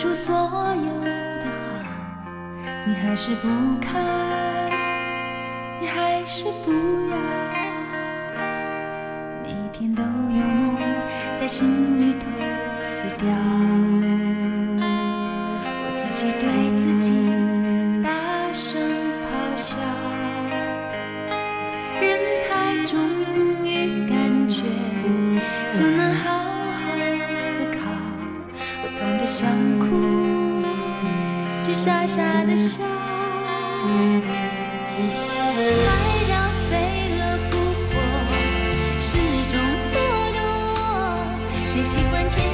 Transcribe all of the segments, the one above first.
说所有的好，你还是不看，你还是不要。每天都有梦在心里谁喜欢天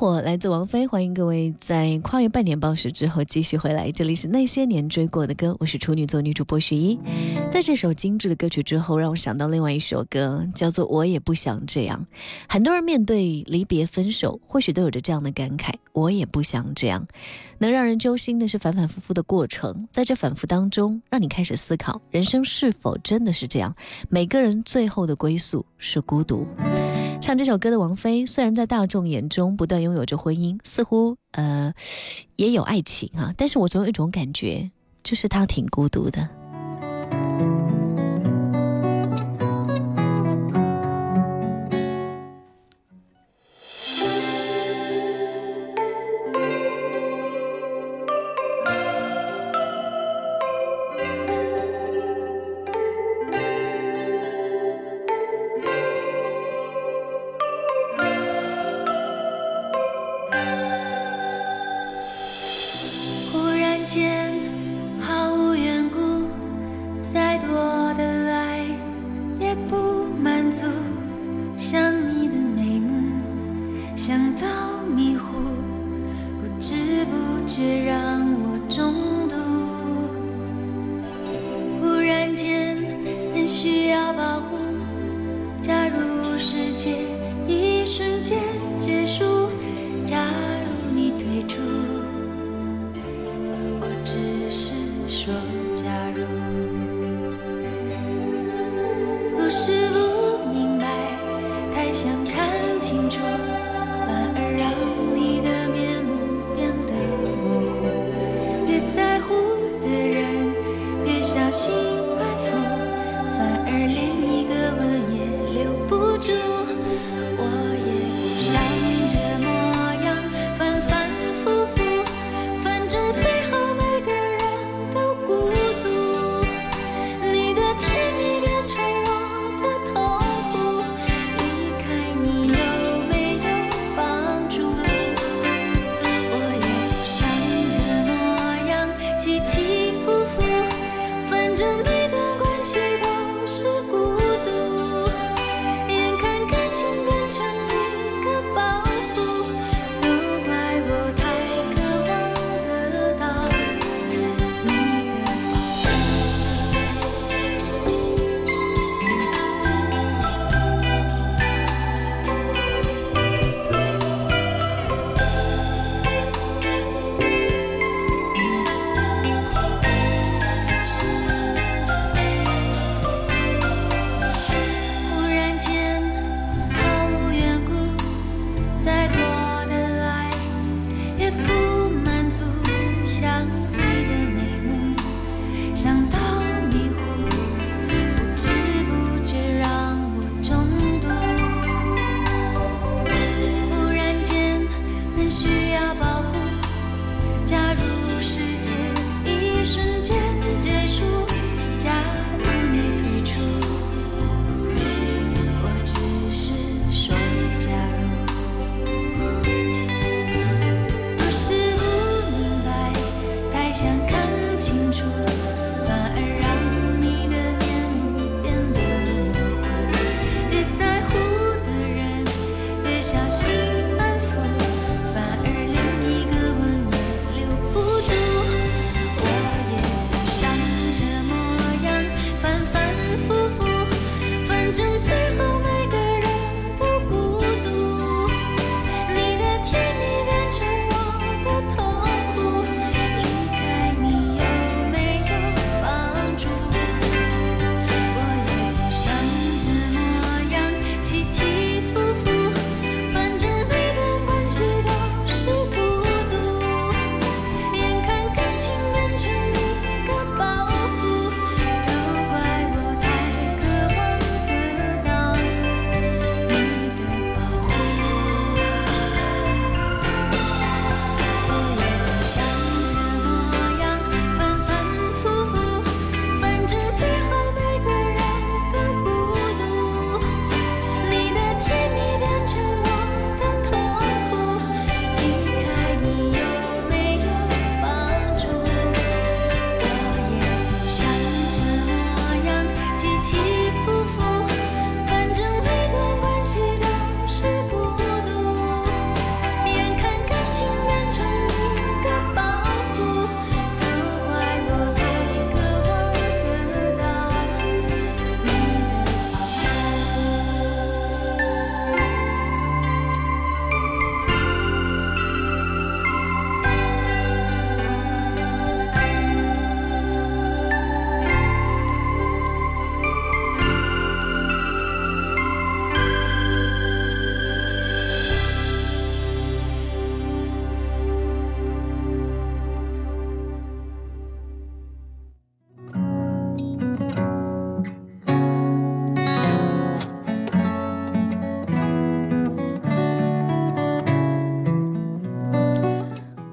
火来自王菲，欢迎各位在跨越半年暴食之后继续回来。这里是那些年追过的歌，我是处女座女主播徐一。在这首精致的歌曲之后，让我想到另外一首歌，叫做《我也不想这样》。很多人面对离别、分手，或许都有着这样的感慨：我也不想这样。能让人揪心的是反反复复的过程，在这反复当中，让你开始思考人生是否真的是这样。每个人最后的归宿是孤独。唱这首歌的王菲，虽然在大众眼中不断拥有着婚姻，似乎呃也有爱情啊，但是我总有一种感觉，就是她挺孤独的。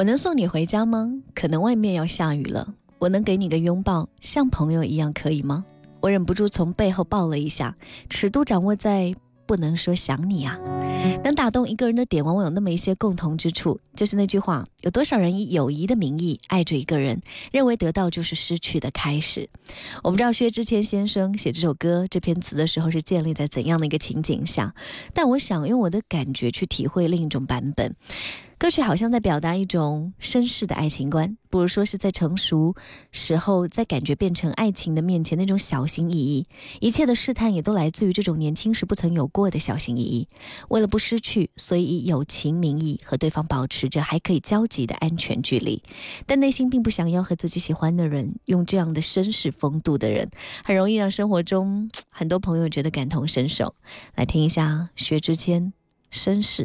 我能送你回家吗？可能外面要下雨了。我能给你个拥抱，像朋友一样，可以吗？我忍不住从背后抱了一下，尺度掌握在不能说想你啊。能打动一个人的点，往往有那么一些共同之处，就是那句话：有多少人以友谊的名义爱着一个人，认为得到就是失去的开始？我不知道薛之谦先生写这首歌、这篇词的时候是建立在怎样的一个情景下，但我想用我的感觉去体会另一种版本。歌曲好像在表达一种绅士的爱情观，不如说是在成熟时候，在感觉变成爱情的面前那种小心翼翼。一切的试探也都来自于这种年轻时不曾有过的小心翼翼。为了不失去，所以以友情名义和对方保持着还可以交集的安全距离，但内心并不想要和自己喜欢的人用这样的绅士风度的人，很容易让生活中很多朋友觉得感同身受。来听一下薛之谦《绅士》。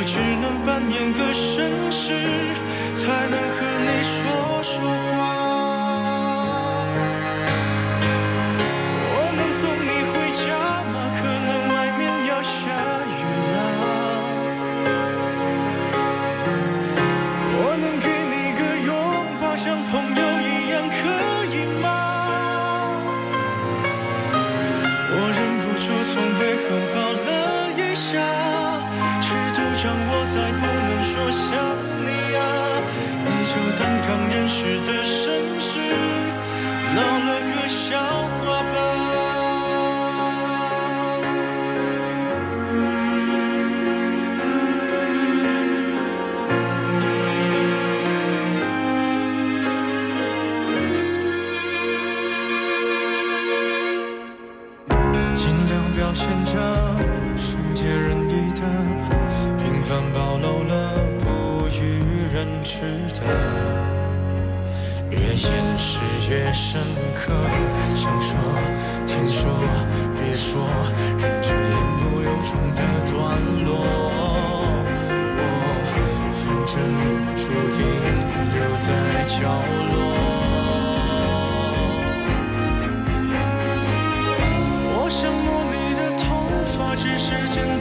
我只能扮演个绅士，才能和你说说话。真实的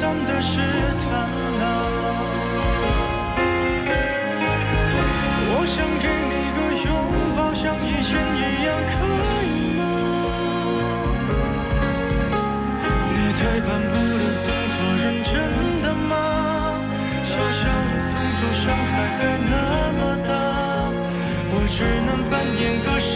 简单的试探啊。我想给你个拥抱，像以前一样，可以吗？你退半步的动作，认真的吗？小小的动作，伤害还那么大，我只能扮演个绅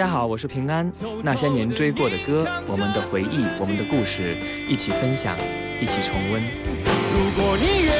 大家好，我是平安。那些年追过的歌，我们的回忆，我们的故事，一起分享，一起重温。如果你愿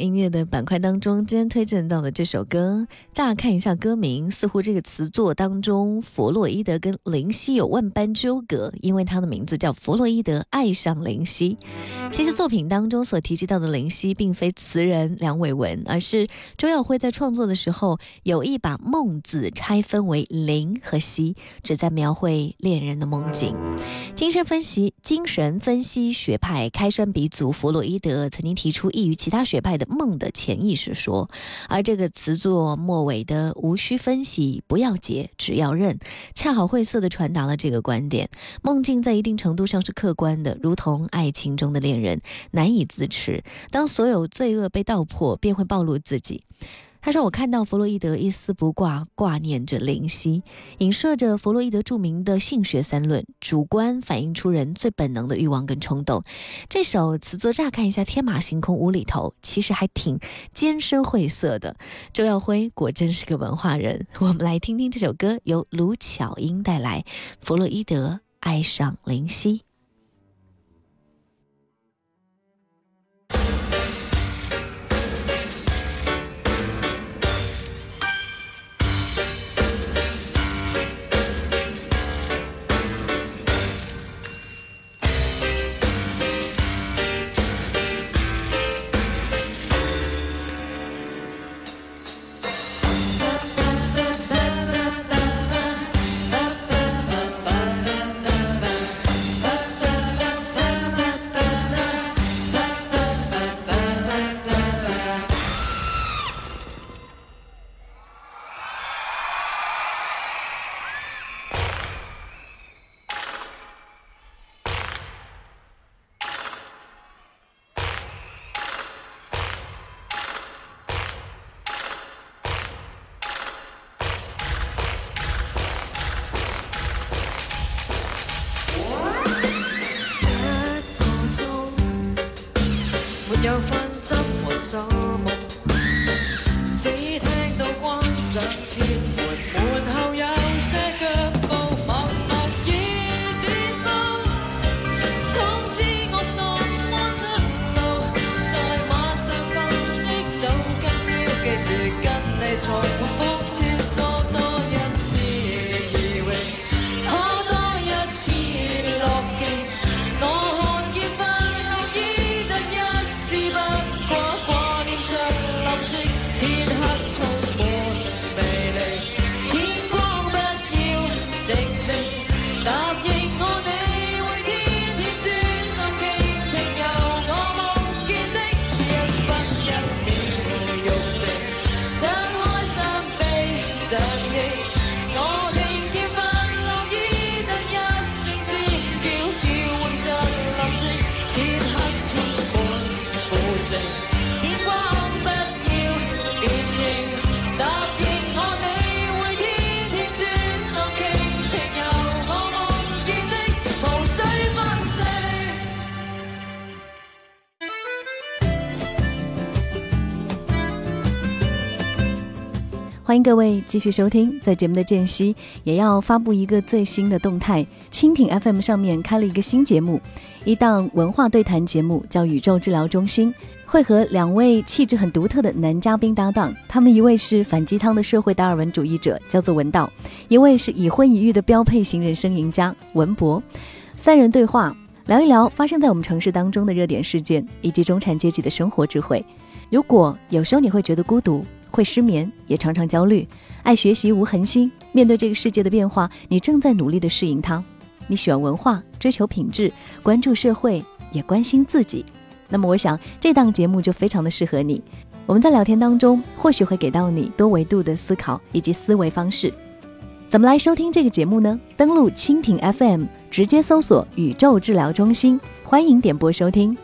音乐的板块当中。今天推荐到的这首歌，乍看一下歌名，似乎这个词作当中，弗洛伊德跟林夕有万般纠葛，因为他的名字叫弗洛伊德爱上林夕。其实作品当中所提及到的林夕，并非词人梁伟文，而是周耀辉在创作的时候有意把“梦”字拆分为“林”和“夕”，旨在描绘恋人的梦境。精神分析精神分析学派开山鼻祖弗洛伊德曾经提出异于其他学派的梦的潜意识说，而这个词作末尾的无需分析，不要结，只要认，恰好晦涩地传达了这个观点。梦境在一定程度上是客观的，如同爱情中的恋人难以自持，当所有罪恶被道破，便会暴露自己。他说：“我看到弗洛伊德一丝不挂挂念着灵犀，影射着弗洛伊德著名的性学三论，主观反映出人最本能的欲望跟冲动。这首词作乍看一下天马行空无厘头，其实还挺艰深晦涩的。周耀辉果真是个文化人，我们来听听这首歌，由卢巧音带来《弗洛伊德爱上灵犀》。”跟你各位继续收听，在节目的间隙也要发布一个最新的动态。蜻蜓 FM 上面开了一个新节目，一档文化对谈节目，叫《宇宙治疗中心》，会和两位气质很独特的男嘉宾搭档。他们一位是反鸡汤的社会达尔文主义者，叫做文道；一位是已婚已育的标配型人生赢家文博。三人对话，聊一聊发生在我们城市当中的热点事件，以及中产阶级的生活智慧。如果有时候你会觉得孤独，会失眠，也常常焦虑，爱学习无恒心，面对这个世界的变化，你正在努力的适应它。你喜欢文化，追求品质，关注社会，也关心自己。那么，我想这档节目就非常的适合你。我们在聊天当中，或许会给到你多维度的思考以及思维方式。怎么来收听这个节目呢？登录蜻蜓 FM，直接搜索“宇宙治疗中心”，欢迎点播收听。